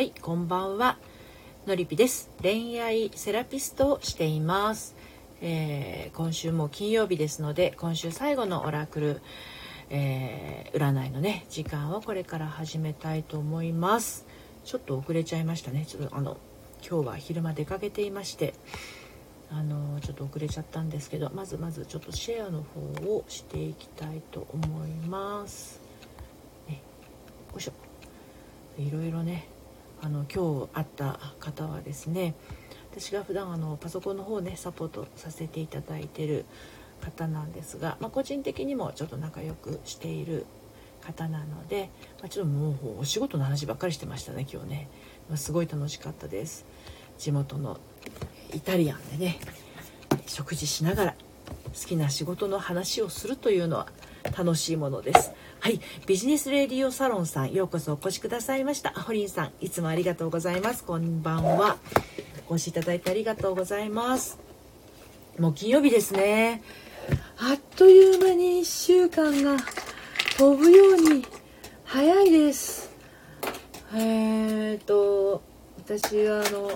はいこんばんは。のりぴです。恋愛セラピストをしています、えー、今週も金曜日ですので今週最後のオラクル、えー、占いのね時間をこれから始めたいと思います。ちょっと遅れちゃいましたね。ちょっとあの今日は昼間出かけていましてあのちょっと遅れちゃったんですけどまずまずちょっとシェアの方をしていきたいと思います。ね、よいしょ。いろいろねあの今日会った方はですね私が普段あのパソコンの方ねサポートさせていただいてる方なんですが、まあ、個人的にもちょっと仲良くしている方なので、まあ、ちょっともうお仕事の話ばっかりしてましたね今日ね、まあ、すごい楽しかったです。地元のイタリアンでね食事しながら好きな仕事の話をするというのは楽しいものです。はい。ビジネスレディオサロンさんようこそお越しくださいました。ホリンさんいつもありがとうございます。こんばんは。お越しいただいてありがとうございます。もう金曜日ですね。あっという間に1週間が飛ぶように早いです。えーと私はあの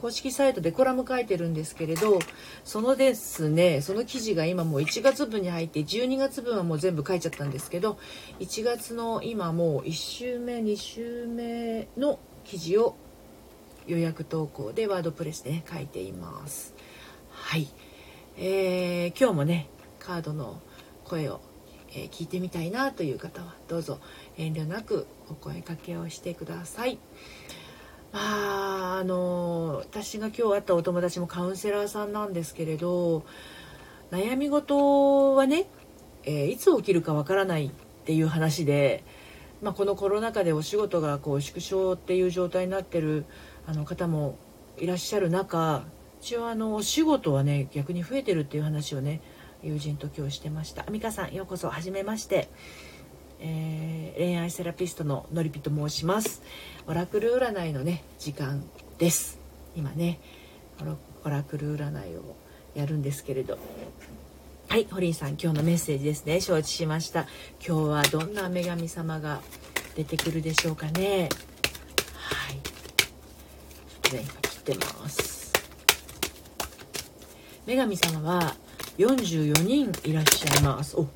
公式サイトでコラム書いてるんですけれどそのですねその記事が今もう1月分に入って12月分はもう全部書いちゃったんですけど1月の今もう1週目2週目の記事を予約投稿でワードプレスで、ね、書いていますはい、えー、今日もねカードの声を、えー、聞いてみたいなという方はどうぞ遠慮なくお声かけをしてください。まああの私が今日会ったお友達もカウンセラーさんなんですけれど悩み事はね、えー、いつ起きるかわからないっていう話で、まあ、このコロナ禍でお仕事がこう縮小っていう状態になってるあの方もいらっしゃる中一応あのお仕事はね逆に増えてるっていう話をね友人と今日してました。美香さんようこそはじめまして。えー、恋愛セラピストののりぴと申します。オラクル占いのね時間です。今ねオラクル占いをやるんですけれど。はいホリンさん今日のメッセージですね。承知しました。今日はどんな女神様が出てくるでしょうかね。はい。ちょっとね今切ってます。女神様は44人いらっしゃいます。お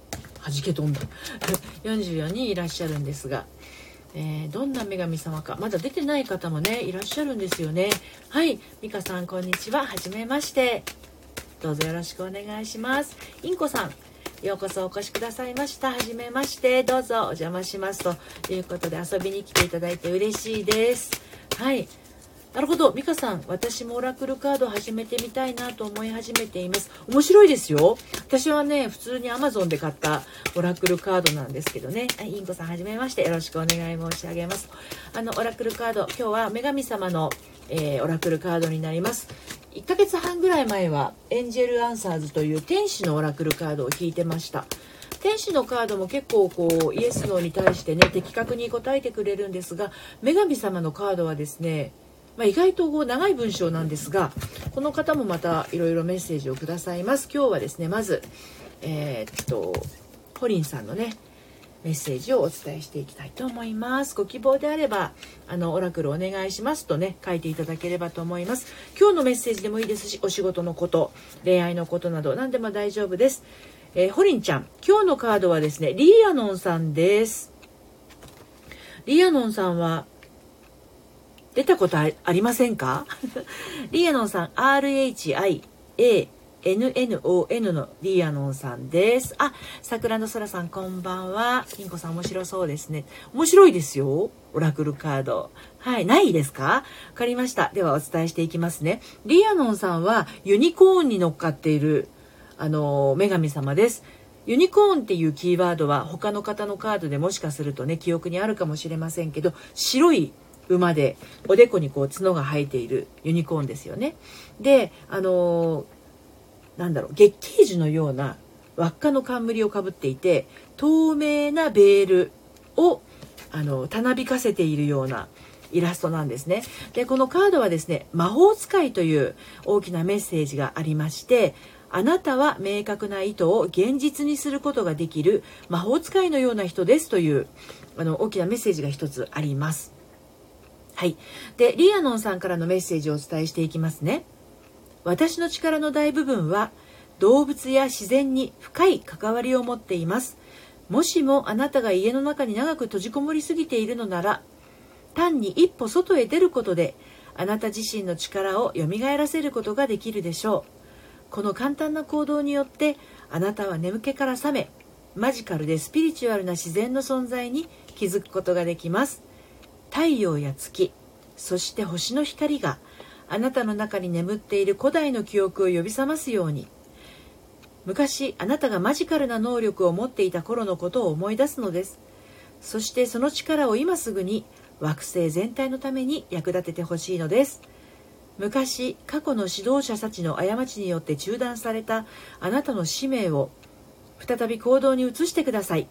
弾け飛んだ。44人いらっしゃるんですが、えー、どんな女神様かまだ出てない方もねいらっしゃるんですよね。はい美香さんこんにちは。はじめまして。どうぞよろしくお願いします。インコさんようこそお越しくださいました。はじめまして。どうぞお邪魔しますということで遊びに来ていただいて嬉しいです。はいなるほど。美香さん私もオラクルカード始めてみたいなと思い始めています。面白いですよ。私はね普通に Amazon で買ったオラクルカードなんですけどね。インコさんはじめまして。よろしくお願い申し上げます。あのオラクルカード今日は女神様の、えー、オラクルカードになります。1ヶ月半ぐらい前はエンジェルアンサーズという天使のオラクルカードを引いてました。天使のカードも結構こうイエスノーに対してね的確に答えてくれるんですが女神様のカードはですねまあ、意外とこう長い文章なんですがこの方もまたいろいろメッセージをくださいます。今日はですねまずえー、っとホリンさんのねメッセージをお伝えしていきたいと思います。ご希望であればあのオラクルお願いしますとね書いていただければと思います。今日のメッセージでもいいですしお仕事のこと恋愛のことなど何でも大丈夫です。えー、ホリンちゃん今日のカードはですねリーアノンさんです。リアノンさんは出たことありませんか？リアノンさん RHIANNON のリアノンさんです。あ、桜の空さんこんばんは。金子さん面白そうですね。面白いですよ。オラクルカード。はい、ないですか？わかりました。ではお伝えしていきますね。リアノンさんはユニコーンに乗っかっている、あの、女神様です。ユニコーンっていうキーワードは他の方のカードでもしかするとね、記憶にあるかもしれませんけど、白い馬でおでこにこう角が生えているユニコーンですよね。であのなんだろう月桂樹のような輪っかの冠をかぶっていて透明なベールをあのたなびかせているようなイラストなんですね。でこのカードはですね魔法使いという大きなメッセージがありましてあなたは明確な意図を現実にすることができる魔法使いのような人ですというあの大きなメッセージが一つあります。はい。でリアノンさんからのメッセージをお伝えしていきますね。私の力の大部分は動物や自然に深い関わりを持っています。もしもあなたが家の中に長く閉じこもりすぎているのなら単に一歩外へ出ることであなた自身の力を蘇らせることができるでしょう。この簡単な行動によってあなたは眠気から覚めマジカルでスピリチュアルな自然の存在に気づくことができます。太陽や月そして星の光があなたの中に眠っている古代の記憶を呼び覚ますように。昔あなたがマジカルな能力を持っていた頃のことを思い出すのです。そしてその力を今すぐに惑星全体のために役立ててほしいのです。昔過去の指導者たちの過ちによって中断されたあなたの使命を再び行動に移してください。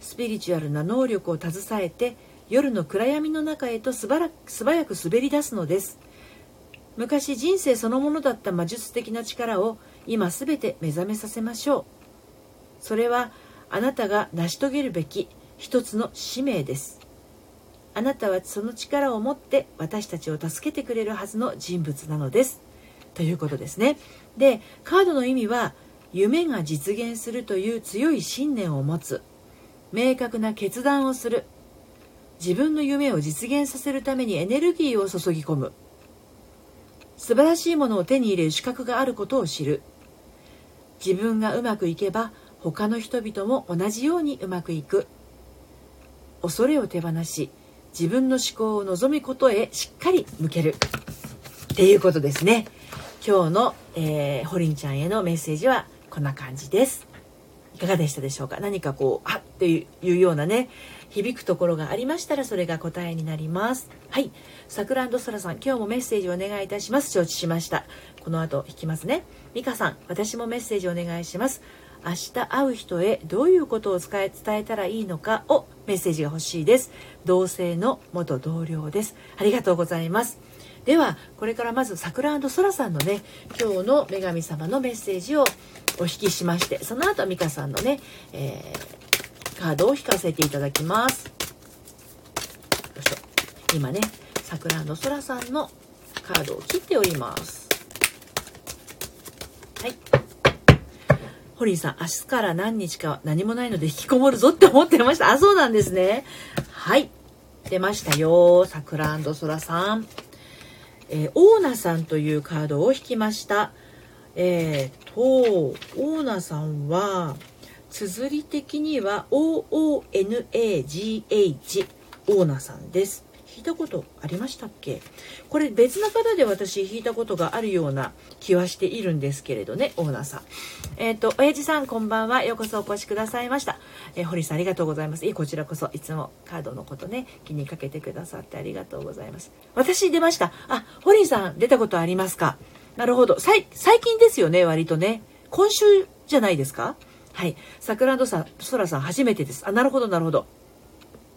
スピリチュアルな能力を携えて夜の暗闇の中へと素早く滑り出すのです。昔人生そのものだった魔術的な力を今すべて目覚めさせましょう。それはあなたが成し遂げるべき一つの使命です。あなたはその力を持って私たちを助けてくれるはずの人物なのです。ということですね。でカードの意味は夢が実現するという強い信念を持つ。明確な決断をする。自分の夢を実現させるためにエネルギーを注ぎ込む。素晴らしいものを手に入れる資格があることを知る。自分がうまくいけば他の人々も同じようにうまくいく。恐れを手放し自分の思考を望むことへしっかり向ける。っていうことですね。今日の、えー、ホリンちゃんへのメッセージはこんな感じです。いかがでしたでしょうか？何かこうあっていうようなね響くところがありましたらそれが答えになります。はい。さくらそらさん今日もメッセージお願いいたします。承知しました。この後引きますね。美香さん私もメッセージお願いします。明日会う人へどういうことを伝え伝えたらいいのかをメッセージが欲しいです。同性の元同僚です。ありがとうございます。ではこれからまず桜そらさんのね今日の女神様のメッセージをお引きしましてその後美香さんのね、えー、カードを引かせていただきますよいしょ今ね桜そらさんのカードを切っておりますはいホリーさん、明日から何日か何もないので引きこもるぞって思ってました。あ、そうなんですね。はい。出ましたよ。桜空さん。えー、オーナさんというカードを引きました。えー、と、オーナさんは、綴り的には OONAGH オーナさんです。聞いたことありましたっけ？これ別な方で私引いたことがあるような気はしているんですけれどねオーナーさん。えっ、ー、と親父さんこんばんは。ようこそお越しくださいました、えー、堀さんありがとうございます。いこちらこそ。いつもカードのことね気にかけてくださってありがとうございます。私出ました。あ堀さん出たことありますか？なるほど。最近ですよね割とね。今週じゃないですか？はい。桜さん、ソラさん初めてです。あ、なるほど、なるほど。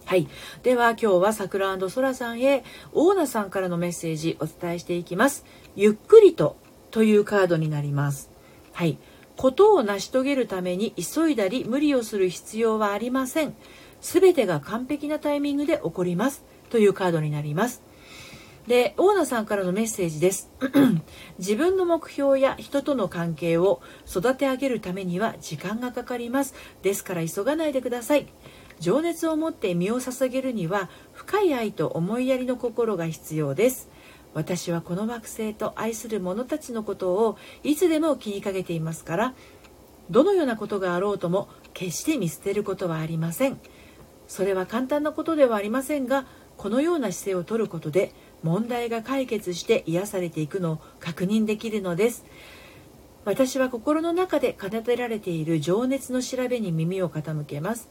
はい。では今日は桜空さんへオーナさんからのメッセージお伝えしていきます。ゆっくりとというカードになります。はい。ことを成し遂げるために急いだり無理をする必要はありません。すべてが完璧なタイミングで起こります。というカードになります。で、オーナさんからのメッセージです。自分の目標や人との関係を育て上げるためには時間がかかります。ですから急がないでください。情熱を持って身を捧げるには深い愛と思いやりの心が必要です私はこの惑星と愛する者たちのことをいつでも気にかけていますからどのようなことがあろうとも決して見捨てることはありませんそれは簡単なことではありませんがこのような姿勢をとることで問題が解決して癒されていくのを確認できるのです。私は心の中で奏でられている情熱の調べに耳を傾けます。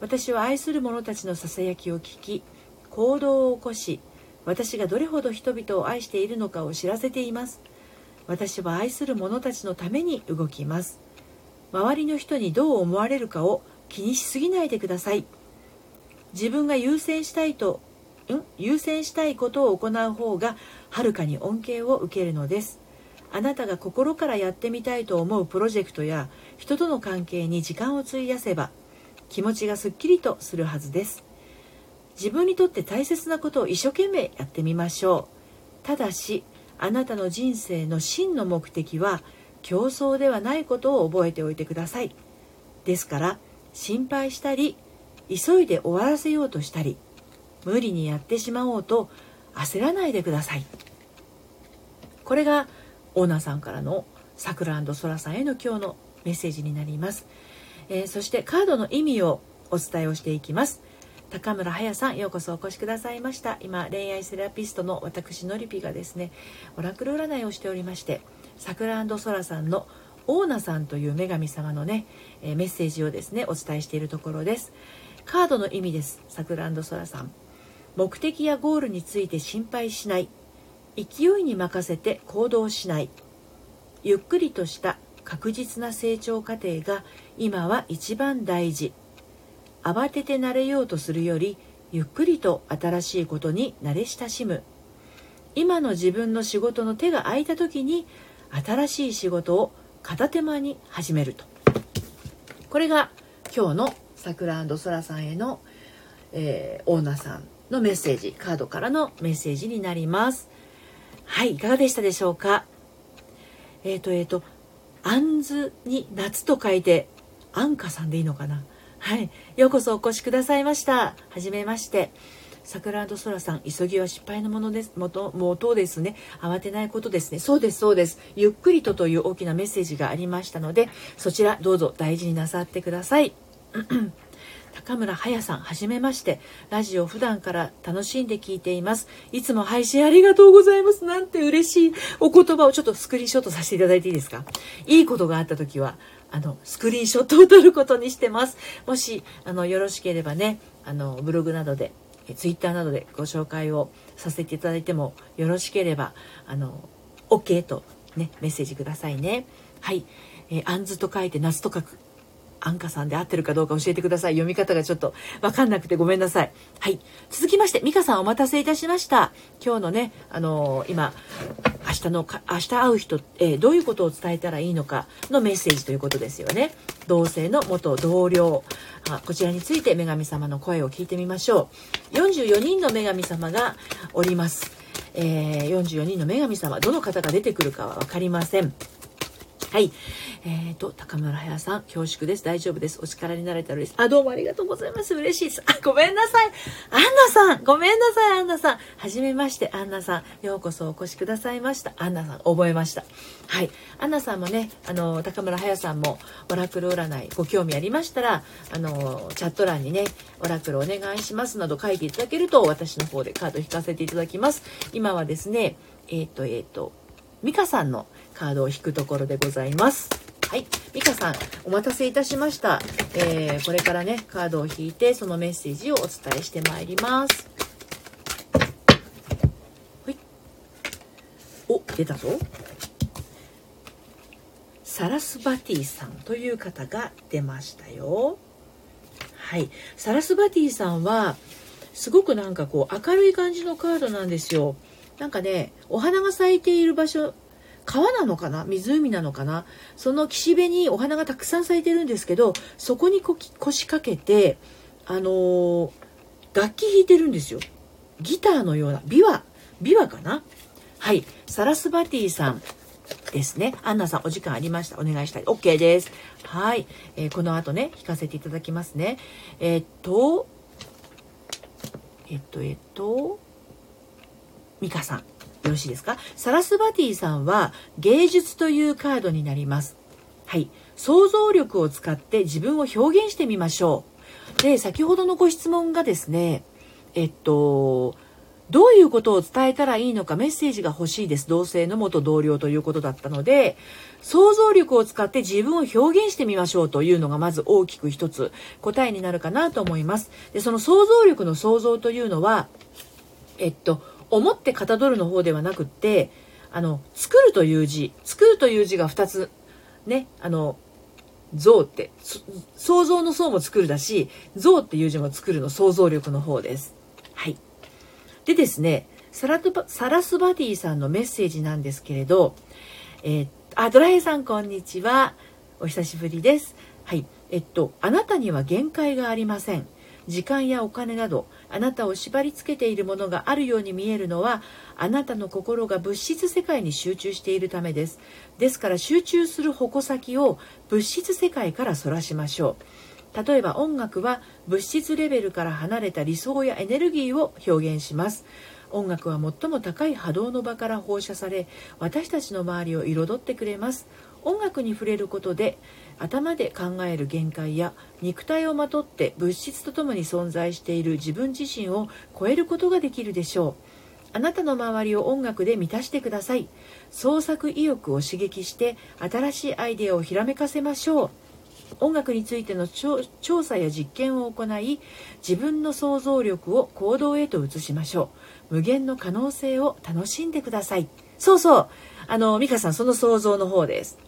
私は愛する者たちのささやきを聞き行動を起こし私がどれほど人々を愛しているのかを知らせています。私は愛する者たちのために動きます。周りの人にどう思われるかを気にしすぎないでください。自分が優先したいと優先したいことを行う方がはるかに恩恵を受けるのです。あなたが心からやってみたいと思うプロジェクトや人との関係に時間を費やせば気持ちがすっきりとするはずです。自分にとって大切なことを一生懸命やってみましょう。ただしあなたの人生の真の目的は競争ではないことを覚えておいてください。ですから心配したり急いで終わらせようとしたり無理にやってしまおうと焦らないでください。これがオーナーさんからのさくらそらさんへの今日のメッセージになります、えー、そしてカードの意味をお伝えをしていきます。高村彩さんようこそお越しくださいました。今恋愛セラピストの私のりぴがですねオラクル占いをしておりましてさくらそらさんのオーナさんという女神様のね、えメッセージをですねお伝えしているところです。カードの意味です。さくらそらさん。目的やゴールについて心配しない。勢いに任せて行動しない。ゆっくりとした確実な成長過程が今は一番大事。慌てて慣れようとするよりゆっくりと新しいことに慣れ親しむ。今の自分の仕事の手が空いた時に新しい仕事を片手間に始めると。これが今日のさくらそらさんへの、えー、オーナーさん。のメッセージカードからのメッセージになりますはいいかがでしたでしょうか？えっ、ー、とえっ、ー、と「あんず」に「夏」と書いて「あんかさん」でいいのかな？はい、ようこそお越しくださいました。はじめまして。桜そらさん、急ぎは失敗のものです。元、元ですね。慌てないことですね。そうです、そうです。ゆっくりとという大きなメッセージがありましたので、そちらどうぞ大事になさってください。高村彩さん、はじめまして。ラジオ普段から楽しんで聞いています。いつも配信ありがとうございます。なんて嬉しいお言葉をちょっとスクリーンショットさせていただいていいですか？いいことがあった時は、あのスクリーンショットを撮ることにしてますもしあのよろしければねあのブログなどでツイッターなどでご紹介をさせていただいてもよろしければあの OK とねメッセージくださいねはい、えー、あんずと書いて夏と書くアンカさんで合ってるかどうか教えてください。読み方がちょっとわかんなくてごめんなさい。はい。続きまして、ミカさんお待たせいたしました。今日のね、あのー、今、明日のか、明日会う人、えー、どういうことを伝えたらいいのかのメッセージということですよね。同性の元同僚。あこちらについて女神様の声を聞いてみましょう。44人の女神様がおります。えー、44人の女神様、どの方が出てくるかは分かりません。はい。えっ、ー、と、高村彩さん、恐縮です。大丈夫です。お力になれたら嬉しい。あ、どうもありがとうございます。嬉しいです。あ、ごめんなさい。アンナさん、ごめんなさい、アンナさん。はじめまして、アンナさん。ようこそお越しくださいました。アンナさん、覚えました。はい。アンナさんもね、あの、高村彩さんも、オラクル占い、ご興味ありましたら、あの、チャット欄にね、オラクルお願いしますなど書いていただけると、私の方でカード引かせていただきます。今はですね、えっ、ー、と、えっ、ー、と、美香さんのカードを引くところでございます。はい。美香さん、お待たせいたしました。えー、これからね、カードを引いて、そのメッセージをお伝えしてまいります。はい。お、出たぞ。サラスバティさんという方が出ましたよ。はい。サラスバティさんは、すごくなんかこう明るい感じのカードなんですよ。なんかね、お花が咲いている場所川なのかな？湖なのかな？その岸辺にお花がたくさん咲いてるんですけどそこにこき腰掛けてあのー、楽器弾いてるんですよ。ギターのような琵琶琵琶かな？はい。サラスバティさんですね。アンナさんお時間ありました。お願いしたい。OK です。はい、えー、この後ね弾かせていただきますね。えー、っとえっとえっとミカさんよろしいですか？サラスバティさんは芸術というカードになります。はい。想像力を使って自分を表現してみましょう。で、先ほどのご質問がですね、えっと、どういうことを伝えたらいいのかメッセージが欲しいです。同性の元同僚ということだったので、想像力を使って自分を表現してみましょうというのがまず大きく一つ答えになるかなと思います。で、その想像力の想像というのは、えっと、思ってかたどるの方ではなくってあの作るという字作るという字が2つねあの像って想像の像も作るだし像っていう字も作るの想像力の方です。はい。でですねサラサラスバディさんのメッセージなんですけれど、えー、あドラヘさんこんにちは。お久しぶりです。はい。えっとあなたには限界がありません。時間やお金などあなたを縛り付けているものがあるように見えるのはあなたの心が物質世界に集中しているためです。ですから集中する矛先を物質世界からそらしましょう。例えば音楽は物質レベルから離れた理想やエネルギーを表現します。音楽は最も高い波動の場から放射され私たちの周りを彩ってくれます。音楽に触れることで頭で考える限界や肉体をまとって物質とともに存在している自分自身を超えることができるでしょう。あなたの周りを音楽で満たしてください。創作意欲を刺激して新しいアイデアをひらめかせましょう。音楽についての調査や実験を行い自分の想像力を行動へと移しましょう。無限の可能性を楽しんでください。そうそう。あの美香さんその想像の方です。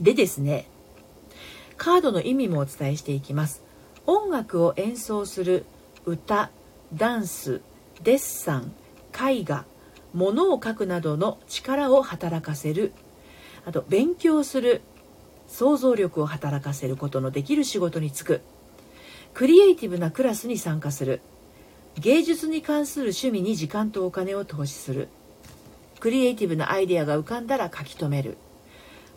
でですねカードの意味もお伝えしていきます。音楽を演奏する歌ダンスデッサン絵画物を描くなどの力を働かせるあと勉強する想像力を働かせることのできる仕事に就くクリエイティブなクラスに参加する芸術に関する趣味に時間とお金を投資するクリエイティブなアイデアが浮かんだら書き留める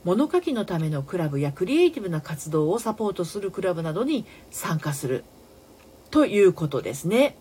物書きのためのクラブやクリエイティブな活動をサポートするクラブなどに参加する。ということですね。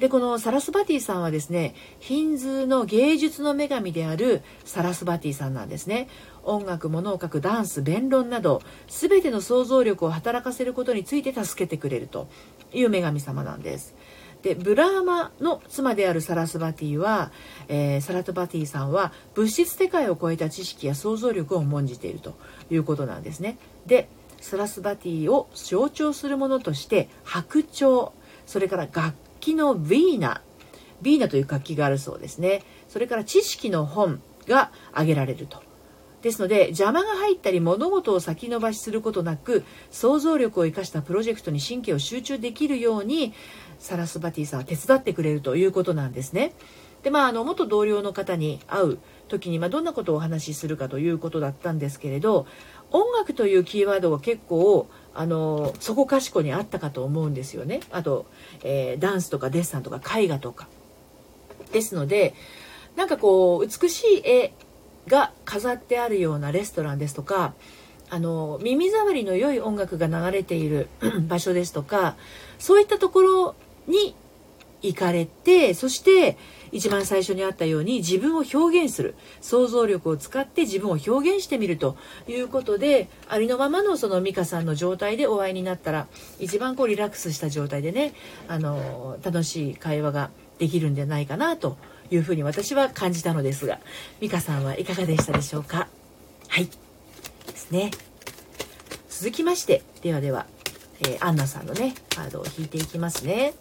でこのサラスバティさんはですねヒンズーの芸術の女神であるサラスバティさんなんですね。音楽物を書くダンス弁論など全ての想像力を働かせることについて助けてくれるという女神様なんです。でブラーマの妻であるサラスバティは、えー、サラトバティさんは物質世界を超えた知識や想像力を重んじているということなんですね。でサラスバティを象徴するものとして白鳥それから楽器のヴィーナヴィーナという楽器があるそうですね。それから知識の本が挙げられると。ですので邪魔が入ったり物事を先延ばしすることなく想像力を生かしたプロジェクトに神経を集中できるようにサラスバティさんは手伝ってくれるということなんですね。でまあ、あの元同僚の方に会う時に、まあ、どんなことをお話しするかということだったんですけれど音楽というキーワードが結構あのそこかしこにあったかと思うんですよねあと、えー、ダンスとかデッサンとか絵画とかですのでなんかこう美しい絵が飾ってあるようなレストランですとかあの耳障りの良い音楽が流れている 場所ですとかそういったところに行かれてそして一番最初にあったように自分を表現する。想像力を使って自分を表現してみるということでありのままのその美香さんの状態でお会いになったら一番こうリラックスした状態でねあの楽しい会話ができるんじゃないかなというふうに私は感じたのですが美香さんはいかがでしたでしょうか？はい。ですね。続きましてではでは、えー、アンナさんのねカードを引いていきますね。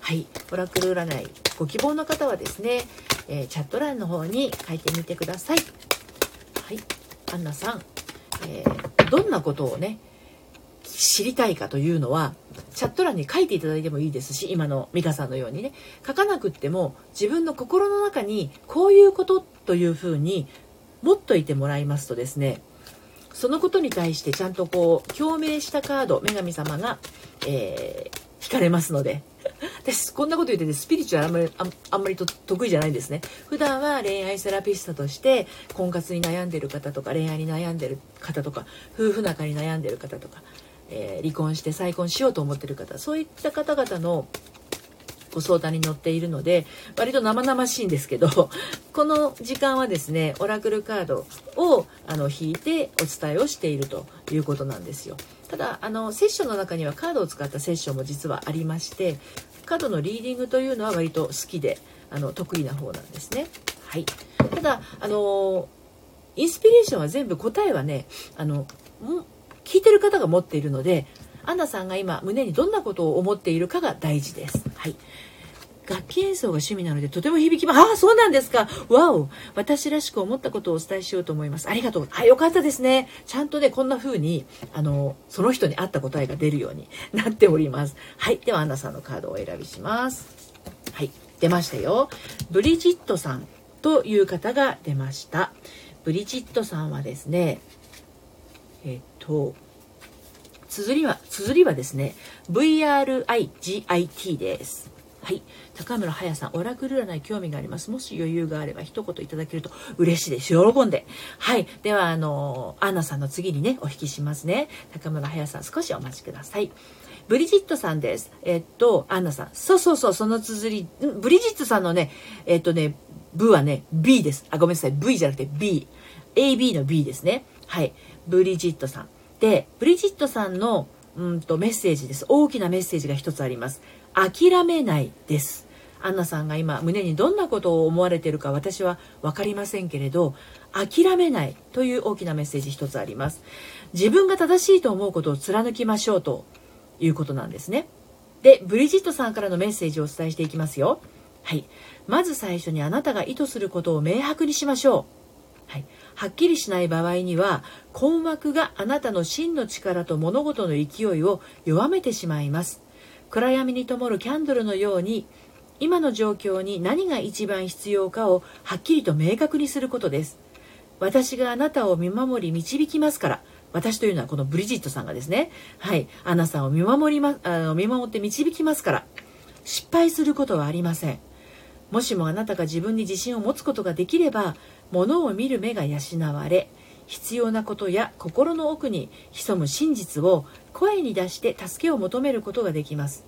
はい。オラクル占い。ご希望の方はですね、えー、チャット欄の方に書いてみてください。はい。アンナさん、えー、どんなことをね知りたいかというのはチャット欄に書いていただいてもいいですし今の美香さんのようにね。書かなくっても自分の心の中にこういうことというふうに持っといてもらいますとですねそのことに対してちゃんとこう共鳴したカード女神様が、えー、引かれますので私こんなこと言っててスピリチュアルあんまりあんまりと得意じゃないんですね。普段は恋愛セラピストとして婚活に悩んでる方とか恋愛に悩んでる方とか夫婦仲に悩んでる方とかえー、離婚して再婚しようと思ってる方そういった方々のご相談に乗っているので割と生々しいんですけど この時間はですねオラクルカードをあの引いてお伝えをしているということなんですよ。ただあのセッションの中にはカードを使ったセッションも実はありましてカードのリーディングというのは割と好きであの得意な方なんですね。はい。ただあのインスピレーションは全部答えはねあの聞いてる方が持っているのでアンナさんが今胸にどんなことを思っているかが大事です。はい。楽器演奏が趣味なのでとても響きます。ああ、そうなんですか。わお。私らしく思ったことをお伝えしようと思います。ありがとう。あ、よかったですね。ちゃんとね、こんな風に、あの、その人に合った答えが出るように なっております。はい。では、アンナさんのカードをお選びします。はい。出ましたよ。ブリジットさんという方が出ました。ブリジットさんはですね、えっと、綴りは、綴りはですね、VRIGIT です。はい高村彩さんオラクル占い興味がありますもし余裕があれば一言いただけると嬉しいです喜んではいではあのアンナさんの次にねお引きしますね高村彩さん少しお待ちくださいブリジットさんです。えっと、アンナさん。そうそうそう、その綴り。ブリジットさんのね、えっとね、ブはね、B です。あ、ごめんなさい。V じゃなくて B。AB の B ですね。はい。ブリジットさん。で、ブリジットさんのうんとメッセージです。大きなメッセージが一つあります。諦めないです。アンナさんが今胸にどんなことを思われているか私は分かりませんけれど諦めないという大きなメッセージ一つあります。自分が正しいと思うことを貫きましょうということなんですね。でブリジットさんからのメッセージをお伝えしていきますよ。はい。まず最初にあなたが意図することを明白にしましょう。はい。はっきりしない場合には困惑があなたの真の力と物事の勢いを弱めてしまいます。暗闇に灯るキャンドルのように今の状況に何が一番必要かをはっきりと明確にすることです。私があなたを見守り導きますから。私というのはこのブリジットさんがですね。はい。アナさんを見守りまあの見守って導きますから。失敗することはありません。もしもあなたが自分に自信を持つことができれば物を見る目が養われ必要なことや心の奥に潜む真実を声に出して助けを求めることができます。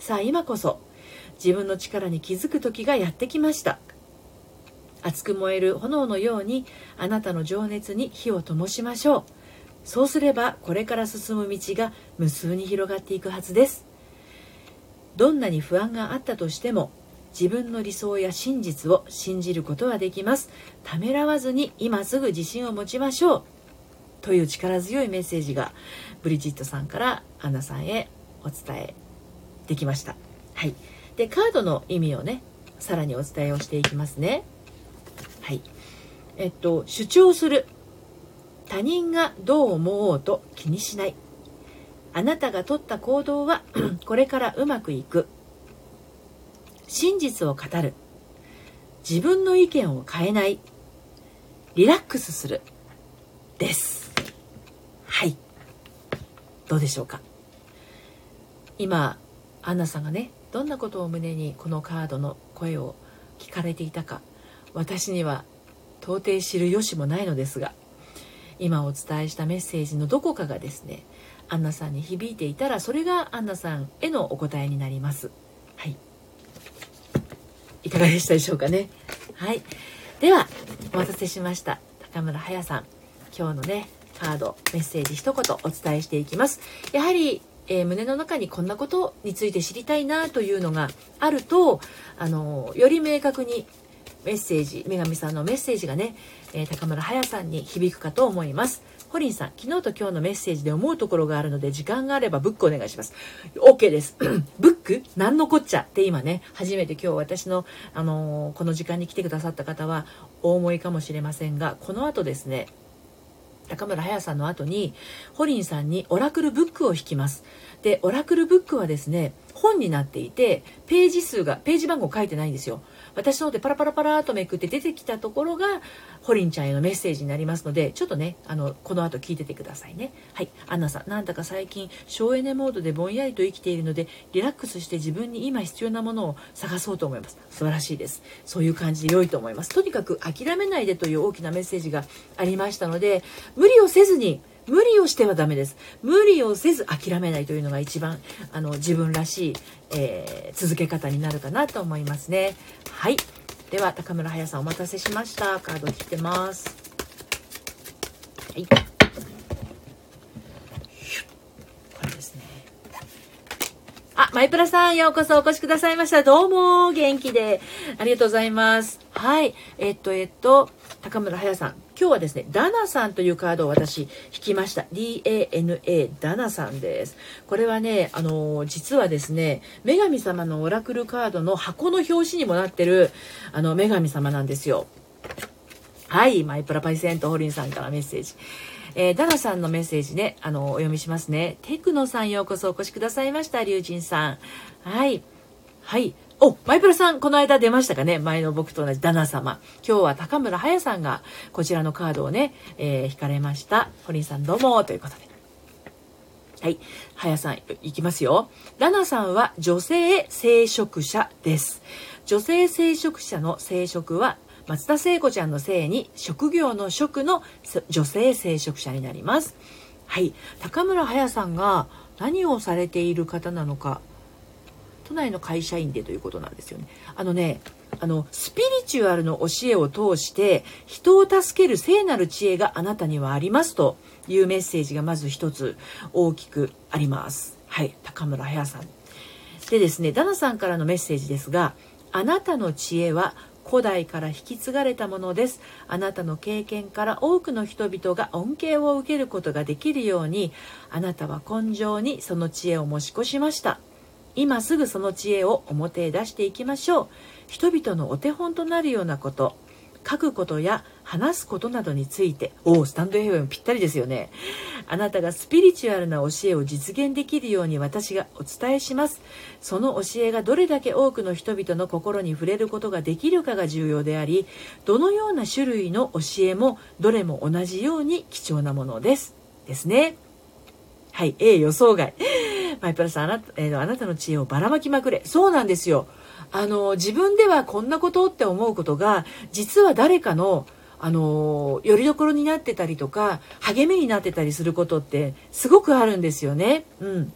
さあ今こそ自分の力に気づく時がやってきました。熱く燃える炎のようにあなたの情熱に火を灯しましょう。そうすればこれから進む道が無数に広がっていくはずです。どんなに不安があったとしても自分の理想や真実を信じることはできます。ためらわずに今すぐ自信を持ちましょう。という力強いメッセージがブリジットさんからアンナさんへお伝えできました。はい。でカードの意味をねさらにお伝えをしていきますね。はい。えっと主張する。他人がどう思おうと気にしない。あなたが取った行動は これからうまくいく。真実を語る。自分の意見を変えない。リラックスする。です。はい。どうでしょうか。今アンナさんがねどんなことを胸にこのカードの声を聞かれていたか私には到底知る由もないのですが今お伝えしたメッセージのどこかがですねアンナさんに響いていたらそれがアンナさんへのお答えになります。はい。いかがでしたでしょうかね。はい。ではお待たせしました。高村彩さん今日のねカードメッセージ一言お伝えしていきます。やはりえー、胸の中にこんなことについて知りたいなというのがあるとあのより明確にメッセージ女神さんのメッセージがね、えー、高村彩さんに響くかと思います。ホリンさん昨日と今日のメッセージで思うところがあるので時間があればブックお願いします。OK です。ブック何のこっちゃって今ね初めて今日私の、あのー、この時間に来てくださった方はお思いかもしれませんがこの後ですね高村隼さんの後にホリンさんにオラクルブックを引きます。でオラクルブックはですね本になっていてページ数がページ番号書いてないんですよ。私の方でパラパラパラとめくって出てきたところがホリンちゃんへのメッセージになりますのでちょっとねあのこの後聞いててくださいね。はい。アンナさんなんだか最近省エネモードでぼんやりと生きているのでリラックスして自分に今必要なものを探そうと思います。素晴らしいです。そういう感じで良いと思います。とにかく諦めないでという大きなメッセージがありましたので無理をせずに無理をしてはダメです。無理をせず諦めないというのが一番あの自分らしい、えー、続け方になるかなと思いますね。はい。では高村彩さんお待たせしました。カード切ってます。はい。これですね。あマイプラさんようこそお越しくださいました。どうも元気で。ありがとうございます。はい。えっとえっと高村彩さん。今日はですね、ダナさんというカードを私引きました。DANA ダナさんです。これはね、あの実はですね、女神様のオラクルカードの箱の表紙にもなってる、あの、女神様なんですよ。はい、マイプラパイセントホリンさんからメッセージ。えー、ダナさんのメッセージね、あの、お読みしますね。テクノさんようこそお越しくださいました、リュウジンさん。はい。はい。お、マイプラさん、この間出ましたかね？前の僕と同じダナ様。今日は高村彩さんがこちらのカードをね、えー、引かれました。堀井さんどうも、ということで。はい。はやさん、いきますよ。ラナさんは女性聖職者です。女性聖職者の聖職は、松田聖子ちゃんの聖に職業の職の女性聖職者になります。はい。高村はやさんが何をされている方なのか、都内の会社員でということなんですよね。あのね、あの、スピリチュアルの教えを通して、人を助ける聖なる知恵があなたにはありますというメッセージがまず一つ大きくあります。はい、高村彩さん。でですね、ダナさんからのメッセージですが、あなたの知恵は古代から引き継がれたものです。あなたの経験から多くの人々が恩恵を受けることができるように、あなたは根性にその知恵を持ち越しました。今すぐその知恵を表へ出していきましょう。人々のお手本となるようなこと、書くことや話すことなどについておおスタンド FM ぴったりですよね。あなたがスピリチュアルな教えを実現できるように私がお伝えします。その教えがどれだけ多くの人々の心に触れることができるかが重要でありどのような種類の教えもどれも同じように貴重なものです。ですね。はい A 予想外。マイプラスあなた,、えー、あなたの知恵をばらまきまくれ。そうなんですよ。あの自分ではこんなことって思うことが実は誰かのあのよりどころになってたりとか励みになってたりすることってすごくあるんですよね。うん。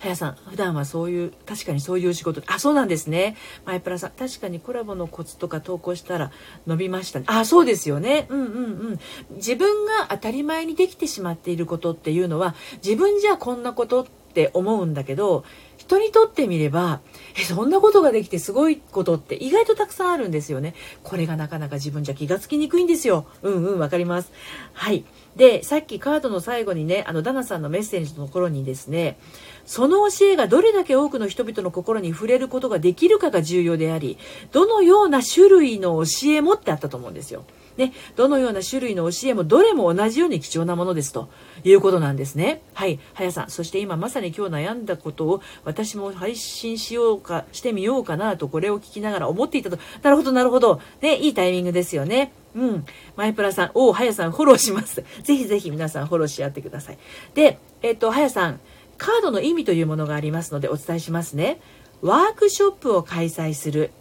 はやさん、普段はそういう、確かにそういう仕事、あ、そうなんですね。マイプラさん、確かにコラボのコツとか投稿したら伸びました、ね。あ、そうですよね。うんうんうん。自分が当たり前にできてしまっていることっていうのは、自分じゃこんなことって思うんだけど、人にとってみればえそんなことができてすごいことって意外とたくさんあるんですよねこれがなかなか自分じゃ気がつきにくいんですようんうんわかりますはいでさっきカードの最後にねあのダナさんのメッセージのところにですねその教えがどれだけ多くの人々の心に触れることができるかが重要でありどのような種類の教えもってあったと思うんですよね、どのような種類の教えもどれも同じように貴重なものですということなんですね。はい、はやさん。そして今まさに今日悩んだことを私も配信しようか、してみようかなとこれを聞きながら思っていたと。なるほど、なるほど。ね、いいタイミングですよね。うん。マイプラさん、おお、はやさんフォローします。ぜひぜひ皆さんフォローし合ってください。で、えっと、はやさん、カードの意味というものがありますのでお伝えしますね。ワークショップを開催する。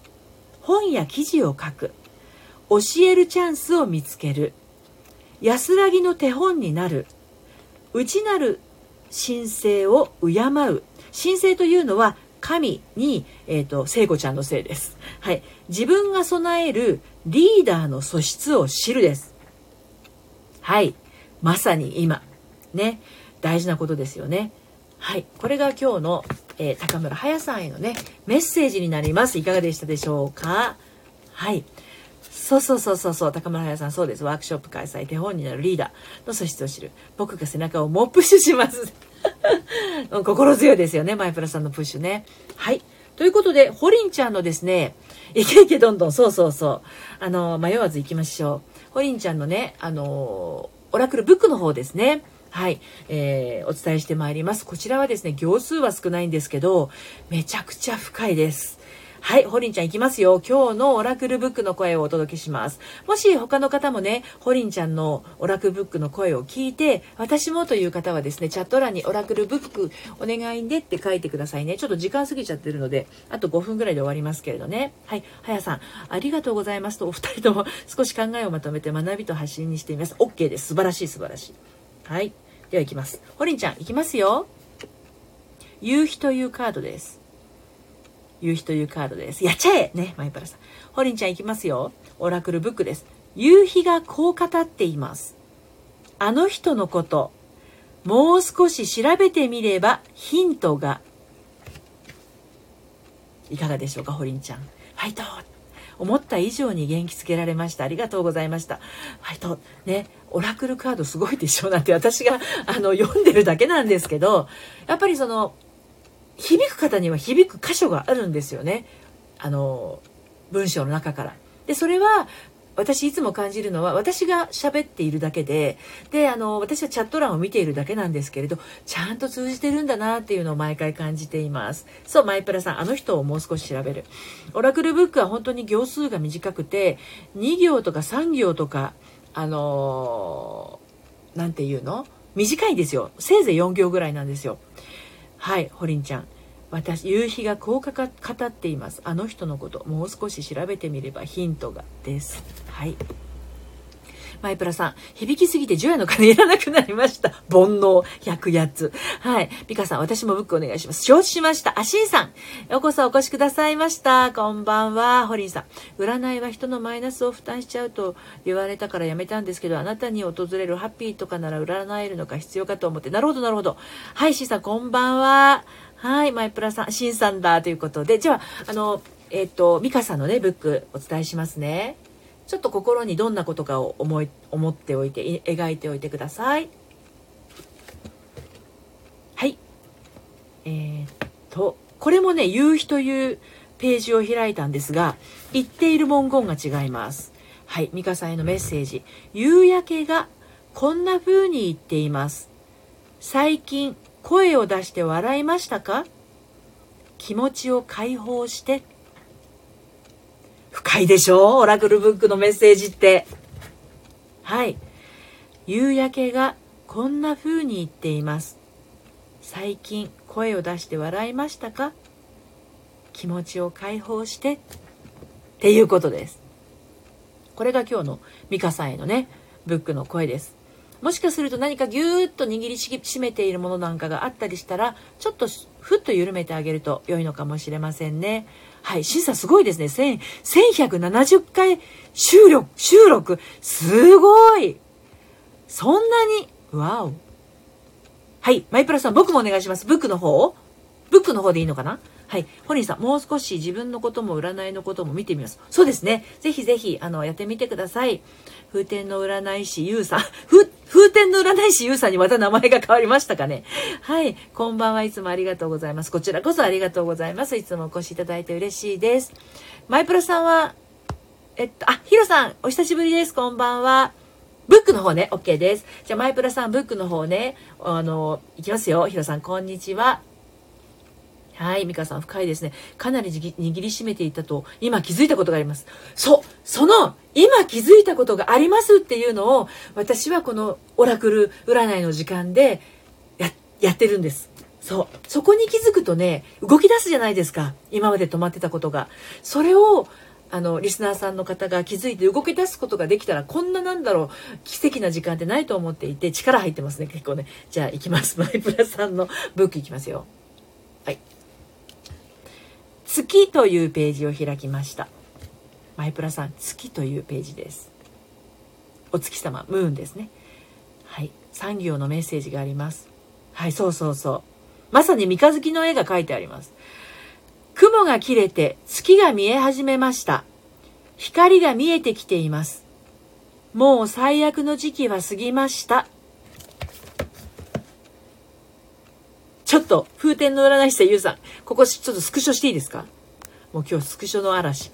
本や記事を書く。教えるチャンスを見つける。安らぎの手本になる。内なる神聖を敬う。神聖というのは神に、えーと、聖子ちゃんのせいです、はい、自分が備えるリーダーの素質を知るです。はい。まさに今。ね。大事なことですよね。はい。これが今日の、えー、高村隼さんへのねメッセージになります。いかがでしたでしょうか？はい。そうそうそうそうそう。高村隼さんそうです。ワークショップ開催手本になるリーダーの素質を知る。僕が背中を猛プッシュします。心強いですよね。マイプラさんのプッシュね。はい。ということでホリンちゃんのですねいけいけどんどん。そうそうそう。あの迷わず行きましょう。ホリンちゃんのねあのオラクルブックの方ですね。はい、えー、お伝えしてまいります。こちらはですね、行数は少ないんですけど、めちゃくちゃ深いです。はい、ホリンちゃん行きますよ。今日のオラクルブックの声をお届けします。もし他の方もね、ホリンちゃんのオラクルブックの声を聞いて、私もという方はですね、チャット欄にオラクルブックお願いねって書いてくださいね。ちょっと時間過ぎちゃってるので、あと5分ぐらいで終わりますけれどね。はい、はやさん、ありがとうございますと、お二人とも少し考えをまとめて学びと発信にしています。OK です。素晴らしい素晴らしい。はい。では行きます。ホリンちゃん、行きますよ。夕日というカードです。夕日というカードです。やっちゃえね、マイパラさん。ホリンちゃん行きますよ。オラクルブックです。夕日がこう語っています。あの人のこと、もう少し調べてみればヒントが。いかがでしょうか、ホリンちゃん。ファイト思った以上に元気つけられました。ありがとうございました。ファイトね、オラクルカードすごいでしょなんて私があの読んでるだけなんですけど、やっぱりその響く方には響く箇所があるんですよね。あの文章の中から。でそれは私いつも感じるのは私が喋っているだけでであの私はチャット欄を見ているだけなんですけれどちゃんと通じてるんだなっていうのを毎回感じています。そうマイプラさんあの人をもう少し調べる。オラクルブックは本当に行数が短くて2行とか3行とかあの何て言うの？短いんですよ。せいぜい4行ぐらいなんですよ。はい、ホリンちゃん。私、夕日がこうかか語っています。あの人のこと、もう少し調べてみればヒントがです。はい。マイプラさん、響きすぎて除夜の鐘いらなくなりました。煩悩、100やつ。はい。ピカさん、私もブックお願いします。承知しました。あ、シンさん、ようこそお越しくださいました。こんばんは。ホリンさん、占いは人のマイナスを負担しちゃうと言われたからやめたんですけど、あなたに訪れるハッピーとかなら占えるのか必要かと思って。なるほど、なるほど。はい、シンさん、こんばんは。はい、マイプラさん、シンさんだということで、じゃあ、あの、えっ、ー、と、ミカさんのね、ブックお伝えしますね。ちょっと心にどんなことかを思い思っておいて描いておいてください。はい。えー、っとこれもね夕日というページを開いたんですが言っている文言が違います。はい。美香さんへのメッセージ。夕焼けがこんな風に言っています。最近声を出して笑いましたか？気持ちを解放して深いでしょ？うオラクルブックのメッセージって。はい。夕焼けがこんな風に言っています。最近声を出して笑いましたか？気持ちを解放してっていうことです。これが今日のミカさんへのね、ブックの声です。もしかすると何かぎゅーっと握りしめているものなんかがあったりしたら、ちょっとふっと緩めてあげると良いのかもしれませんね。はい、審査すごいですね。1170回収録、収録、すごいそんなに、わお。はい、マイプラさん、僕もお願いします。ブックの方ブックの方でいいのかな？はい。ホニーさん、もう少し自分のことも占いのことも見てみます。そうですね。ぜひぜひ、あの、やってみてください。風天の占い師ゆうさん。ふ、風天の占い師ゆうさんにまた名前が変わりましたかね。はい。こんばんはいつもありがとうございます。こちらこそありがとうございます。いつもお越しいただいて嬉しいです。マイプラさんは、えっと、あ、ヒロさん、お久しぶりです。こんばんは。ブックの方ね、OK です。じゃあ、マイプラさん、ブックの方ね、あの、いきますよ。ヒロさん、こんにちは。はい、美香さん深いですね。かなり握りしめていたと、今気づいたことがあります。そう、その、今気づいたことがありますっていうのを、私はこのオラクル占いの時間でや、やってるんです。そう。そこに気づくとね、動き出すじゃないですか。今まで止まってたことが。それを、あの、リスナーさんの方が気づいて動き出すことができたら、こんななんだろう、奇跡な時間ってないと思っていて、力入ってますね、結構ね。じゃあ、行きます。マイプラさんのブックいきますよ。はい。月というページを開きました。マイプラさん月というページです。お月様ムーンですね。はい。産業のメッセージがあります。はいそうそうそう。まさに三日月の絵が描いてあります。雲が切れて月が見え始めました。光が見えてきています。もう最悪の時期は過ぎましたちょっと、風天の占い師さん、ゆうさん、ここちょっとスクショしていいですか？もう今日スクショの嵐。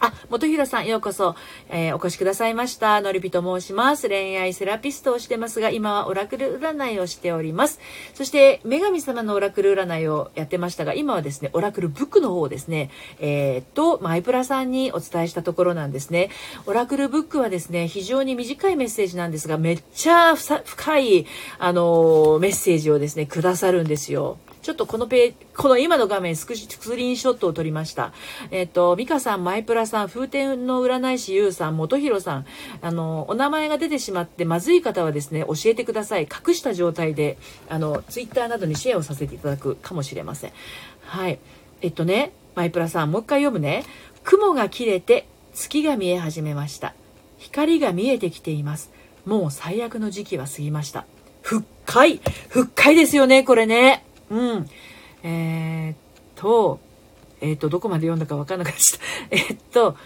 あ、元弘さん、ようこそ、えー、お越しくださいました。のりぴと申します。恋愛セラピストをしてますが、今はオラクル占いをしております。そして、女神様のオラクル占いをやってましたが、今はですね、オラクルブックの方ですね、えー、っと、マイプラさんにお伝えしたところなんですね。オラクルブックはですね、非常に短いメッセージなんですが、めっちゃ深い、あのー、メッセージをですね、くださるんですよ。ちょっとこのペこの今の画面スクリーンショットを撮りました。えっ、と、ミカさん、マイプラさん、風天の占い師ゆうさん、元弘さん、あの、お名前が出てしまってまずい方はですね、教えてください。隠した状態で、あの、ツイッターなどにシェアをさせていただくかもしれません。はい。えっとね、マイプラさん、もう一回読むね。雲が切れて月が見え始めました。光が見えてきています。もう最悪の時期は過ぎました。深い深いですよね、これね。うん。えー、っと、えー、っと、どこまで読んだか分かんなかった。え、っと、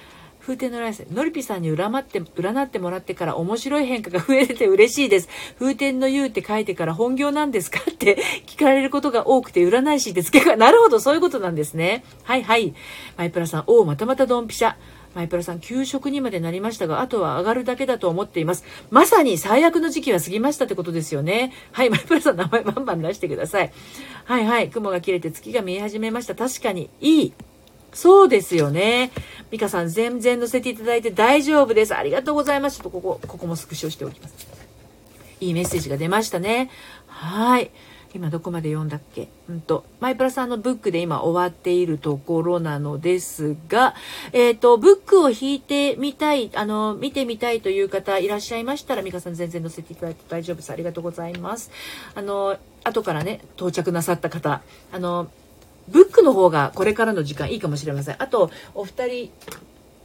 風天のライス、のりぴさんに占って、占ってもらってから面白い変化が増えて嬉しいです。風天の湯って書いてから本業なんですかって 聞かれることが多くて占い師って付けが、なるほど、そういうことなんですね。はいはい。マイプラさん、おお、またまたドンピシャ。マイプラさん、給食にまでなりましたが、あとは上がるだけだと思っています。まさに最悪の時期は過ぎましたってことですよね。はい、マイプラさん、名前バンバン出してください。はいはい、雲が切れて月が見え始めました。確かに、いい。そうですよね。ミカさん、全然載せていただいて大丈夫です。ありがとうございます。ちょっとここ、ここもスクショしておきます。いいメッセージが出ましたねはい今どこまで読んだっけ？うんと、マイプラさんのブックで今終わっているところなのですが、えっ、ー、と、ブックを引いてみたい、あの、見てみたいという方いらっしゃいましたら、ミカさん全然載せていただいて大丈夫です。ありがとうございます。あの、後からね、到着なさった方、あの、ブックの方がこれからの時間いいかもしれません。あと、お二人、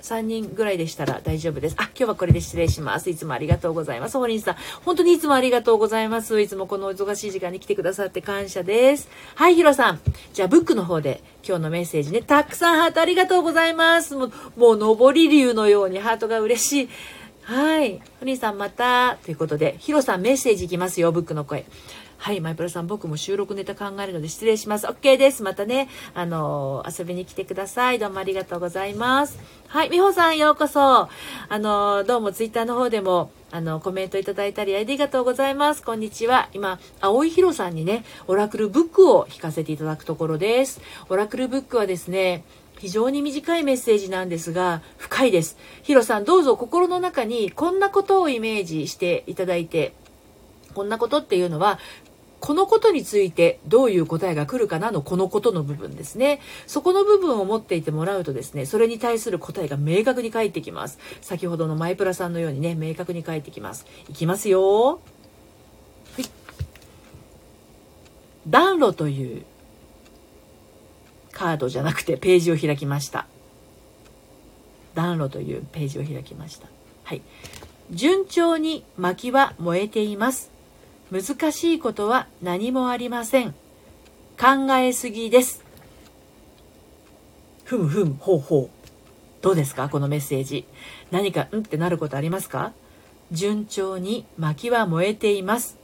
3人ぐらいでしたら大丈夫です。あ、今日はこれで失礼します。いつもありがとうございます。ホリンさん、本当にいつもありがとうございます。いつもこの忙しい時間に来てくださって感謝です。はい、ヒロさん。じゃあ、ブックの方で今日のメッセージね、たくさんハートありがとうございます。もう、もう上り竜のようにハートが嬉しい。はい。ホリンさんまた、ということで、ヒロさんメッセージいきますよ、ブックの声。はい、マイプラさん、僕も収録ネタ考えるので失礼します。OK です。またね、あの遊びに来てください。どうもありがとうございます。はい、美穂さん、ようこそ。あのどうもツイッターの方でも、あの、コメントいただいたりありがとうございます。こんにちは。今、青井宏さんにね、オラクルブックを引かせていただくところです。オラクルブックはですね、非常に短いメッセージなんですが、深いです。ヒロさん、どうぞ心の中にこんなことをイメージしていただいて、こんなことっていうのはこのことについてどういう答えが来るかなのこのことの部分ですね。そこの部分を持っていてもらうとですね、それに対する答えが明確に返ってきます。先ほどのマイプラさんのようにね、明確に返ってきます。いきますよ。はい。暖炉というカードじゃなくてページを開きました。暖炉というページを開きました。はい。順調に薪は燃えています。難しいことは何もありません。考えすぎです。ふむふむ、ほうほう。どうですか？このメッセージ。何か、んってなることありますか？順調に薪は燃えています。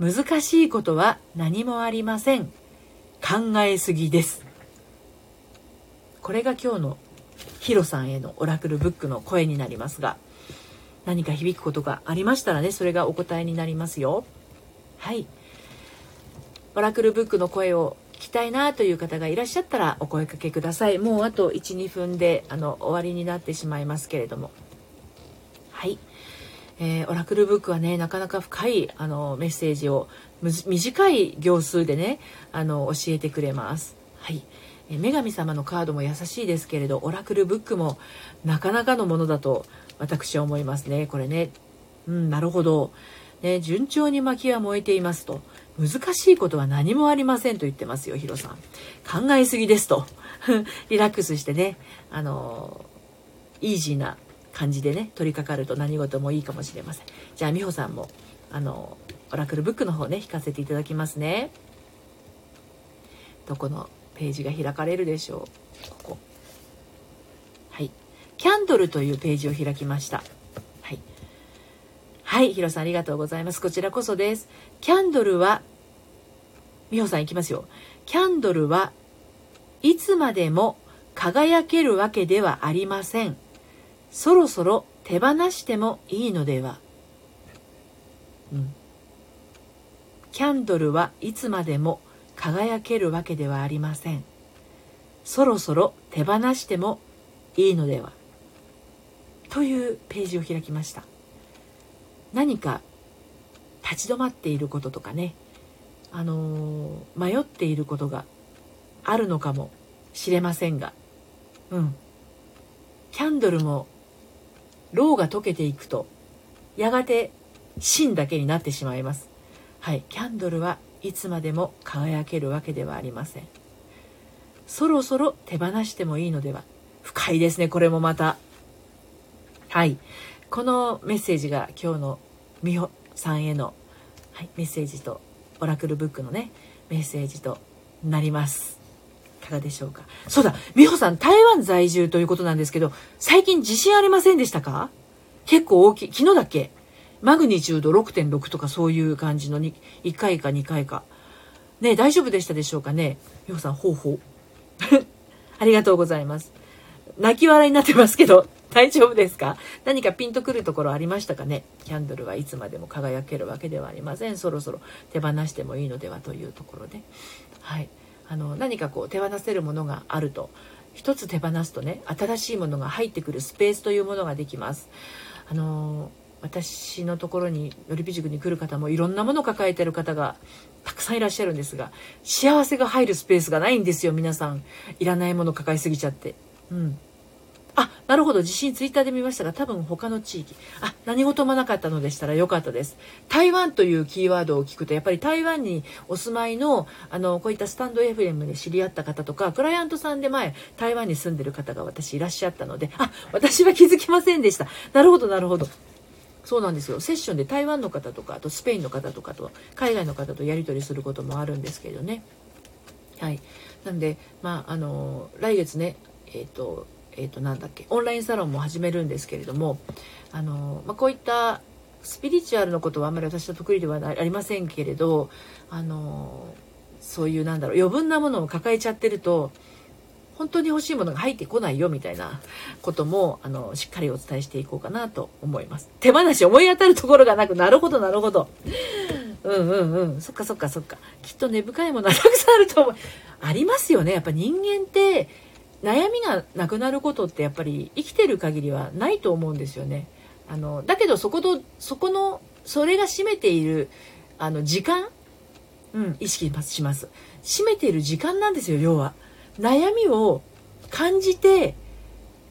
難しいことは何もありません。考えすぎです。これが今日のヒロさんへのオラクルブックの声になりますが、何か響くことがありましたらね、それがお答えになりますよ。はいオラクルブックの声を聞きたいなという方がいらっしゃったらお声かけくださいもうあと12分であの終わりになってしまいますけれどもはいえー、オラクルブックはねなかなか深いあのメッセージを短い行数でねあの教えてくれます。はい、え、女神様のカードも優しいですけれどオラクルブックもなかなかのものだと私は思いますね。これね、うん、なるほど。ね、順調に薪は燃えていますと。難しいことは何もありませんと言ってますよ、ヒロさん。考えすぎですと。リラックスしてね、あのイージーな感じでね、取り掛かると何事もいいかもしれません。じゃあ、美穂さんも、あのオラクルブックの方ね、引かせていただきますね。どこのページが開かれるでしょう。ここ。はい。キャンドルというページを開きました。はい、ヒロさんありがとうございます。こちらこそです。キャンドルは、美穂さんいきますよ。キャンドルはいつまでも輝けるわけではありません。そろそろ手放してもいいのでは。うん。キャンドルはいつまでも輝けるわけではありません。そろそろ手放してもいいのでは。というページを開きました。何か立ち止まっていることとかね、あのー、迷っていることがあるのかもしれませんが、うん。キャンドルも、ろうが溶けていくと、やがて芯だけになってしまいます。はい。キャンドルはいつまでも輝けるわけではありません。そろそろ手放してもいいのでは。深いですね、これもまた。はい。このメッセージが今日の美穂さんへの、はい、メッセージとオラクルブックのねメッセージとなります。いかがでしょうか？そうだ美穂さん台湾在住ということなんですけど最近地震ありませんでしたか？結構大きい昨日だっけ？マグニチュード6.6とかそういう感じの 1, 1回か2回か。ね大丈夫でしたでしょうかね？美穂さんほうほうありがとうございます。泣き笑いになってますけど 大丈夫ですか？何かピンとくるところありましたかね？キャンドルはいつまでも輝けるわけではありません。そろそろ手放してもいいのではというところで、はい、あの何かこう手放せるものがあると。一つ手放すとね新しいものが入ってくるスペースというものができます。あの私のところにのりぴ塾に来る方もいろんなものを抱えてる方がたくさんいらっしゃるんですが幸せが入るスペースがないんですよ皆さん。いらないもの抱えすぎちゃって。うん。あなるほど。地震ツイッターで見ましたが多分他の地域。あ何事もなかったのでしたらよかったです。台湾というキーワードを聞くとやっぱり台湾にお住まいのあのこういったスタンド FM で知り合った方とかクライアントさんで前台湾に住んでる方が私いらっしゃったのであ私は気づきませんでした。なるほどなるほど。そうなんですよ。セッションで台湾の方とかあとスペインの方とかと海外の方とやり取りすることもあるんですけどね。はい。なんでまああの来月ねえっ、ー、とえー、となんだっけオンラインサロンも始めるんですけれどもあの、まあ、こういったスピリチュアルのことはあんまり私は得意ではありませんけれどあのそういうなんだろう余分なものを抱えちゃってると本当に欲しいものが入ってこないよみたいな こともあのしっかりお伝えしていこうかなと思います。手放し思い当たるところがなくなるほどなるほど。うんうんうん。そっかそっかそっか。きっと根深いものはたくさんあると思う。ありますよね。やっぱ人間って悩みがなくなることってやっぱり生きてる限りはないと思うんですよね。あのだけどそことそこのそれが占めているあの時間、うん、意識します。占めている時間なんですよ要は。悩みを感じて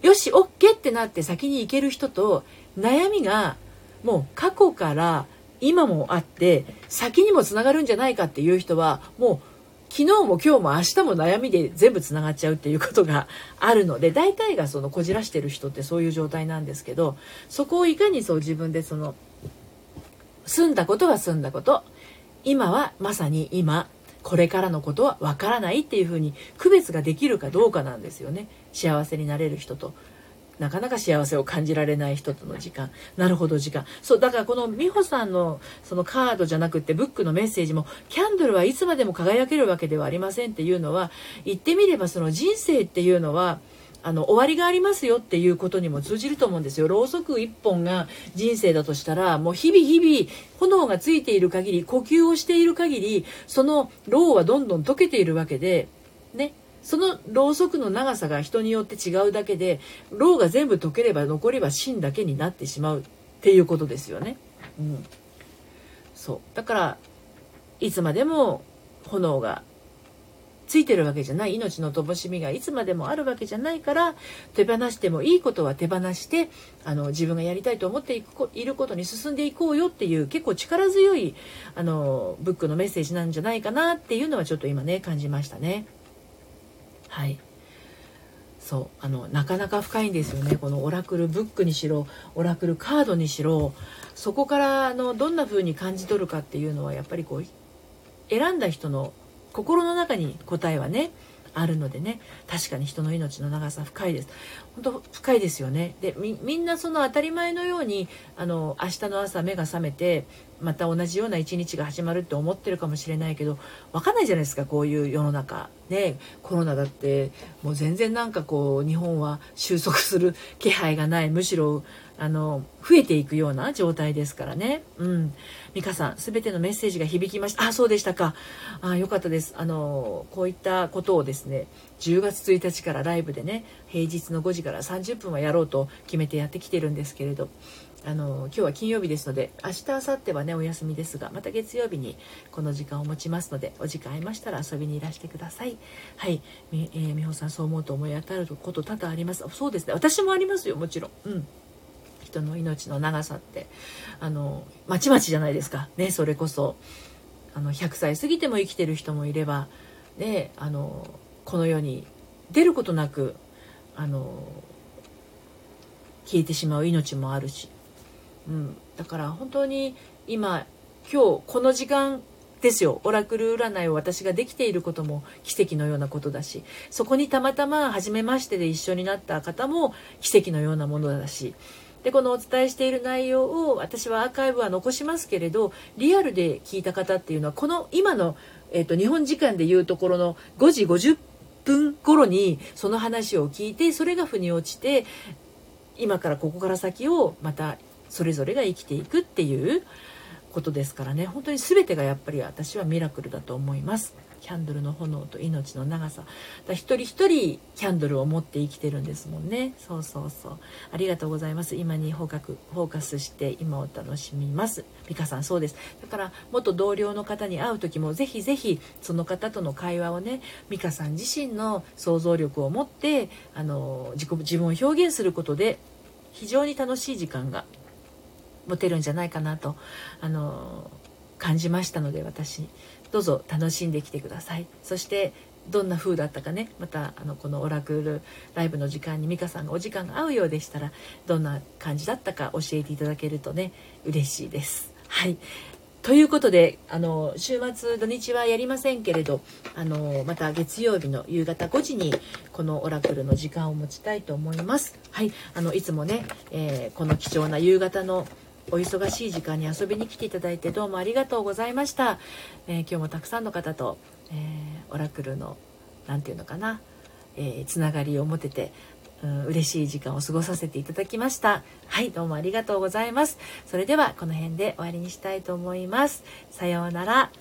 よし OK ってなって先に行ける人と悩みがもう過去から今もあって先にもつながるんじゃないかっていう人はもう昨日も今日も明日も悩みで全部つながっちゃうっていうことがあるので大体がそのこじらしてる人ってそういう状態なんですけどそこをいかにそう自分でその済んだことは済んだこと今はまさに今これからのことはわからないっていうふうに区別ができるかどうかなんですよね。幸せになれる人と。なかなか幸せを感じられない人との時間。なるほど時間。そうだからこの美穂さんのそのカードじゃなくてブックのメッセージもキャンドルはいつまでも輝けるわけではありませんっていうのは言ってみればその人生っていうのはあの終わりがありますよっていうことにも通じると思うんですよ。ろうそく1本が人生だとしたらもう日々日々炎がついている限り呼吸をしている限りそのろうはどんどん溶けているわけでね。そのろうそくの長さが人によって違うだけでろうが全部溶ければ残りは芯だけになってしまうっていうことですよね。うん、そうだからいつまでも炎がついてるわけじゃない命の灯火がいつまでもあるわけじゃないから手放してもいいことは手放してあの自分がやりたいと思っていくいることに進んでいこうよっていう結構力強いあのブックのメッセージなんじゃないかなっていうのはちょっと今ね感じましたね。はい。そう。あのなかなか深いんですよね。このオラクルブックにしろオラクルカードにしろそこからあのどんな風に感じ取るかっていうのはやっぱりこう選んだ人の心の中に答えはねあるのでね。確かに人の命の長さ深いです。本当深いですよねでみんなその当たり前のようにあの明日の朝目が覚めてまた同じような一日が始まるって思ってるかもしれないけど分かんないじゃないですかこういう世の中ねコロナだってもう全然なんかこう日本は収束する気配がないむしろあの増えていくような状態ですからね。うん。美香さん、すべてのメッセージが響きました。あ、そうでしたか。あ、よかったです。あの、こういったことをですね、10月1日からライブでね、平日の5時から30分はやろうと決めてやってきてるんですけれど、あの今日は金曜日ですので明日明後日はねお休みですがまた月曜日にこの時間を持ちますのでお時間ありましたら遊びにいらしてください。はい。み、えー、美穂さんそう思うと思い当たること多々あります。そうですね。私もありますよもちろん。うん。人の命の長さって。あのまちまちじゃないですか。ねそれこそ。あの100歳過ぎても生きてる人もいれば。ねあのこの世に出ることなくあの消えてしまう命もあるし。うん、だから本当に今今日この時間ですよ。オラクル占いを私ができていることも奇跡のようなことだし。そこにたまたま初めましてで一緒になった方も奇跡のようなものだし。でこのお伝えしている内容を私はアーカイブは残しますけれどリアルで聞いた方っていうのはこの今の、えーと、日本時間でいうところの5時50分頃にその話を聞いてそれが腑に落ちて今からここから先をまたそれぞれが生きていくっていうことですからね本当に全てがやっぱり私はミラクルだと思います。キャンドルの炎と命の長さ。だ一人一人キャンドルを持って生きてるんですもんね。そうそうそう。ありがとうございます。今にフォーカスして今を楽しみます。美香さんそうです。だから元同僚の方に会う時もぜひぜひその方との会話をね美香さん自身の想像力を持ってあの自己自分を表現することで非常に楽しい時間が持てるんじゃないかなとあの感じましたので私。どうぞ楽しんできてくださいそしてどんな風だったかねまたあのこのオラクルライブの時間に美香さんがお時間が合うようでしたらどんな感じだったか教えていただけるとね嬉しいです。はいということであの週末土日はやりませんけれどあのまた月曜日の夕方5時にこのオラクルの時間を持ちたいと思います。はいあのいつもね、えー、この貴重な夕方のお忙しい時間に遊びに来ていただいてどうもありがとうございました、えー、今日もたくさんの方と、えー、オラクルの何て言うのかな、えー、つながりを持ててうん、嬉しい時間を過ごさせていただきました。はいどうもありがとうございます。それではこの辺で終わりにしたいと思います。さようなら。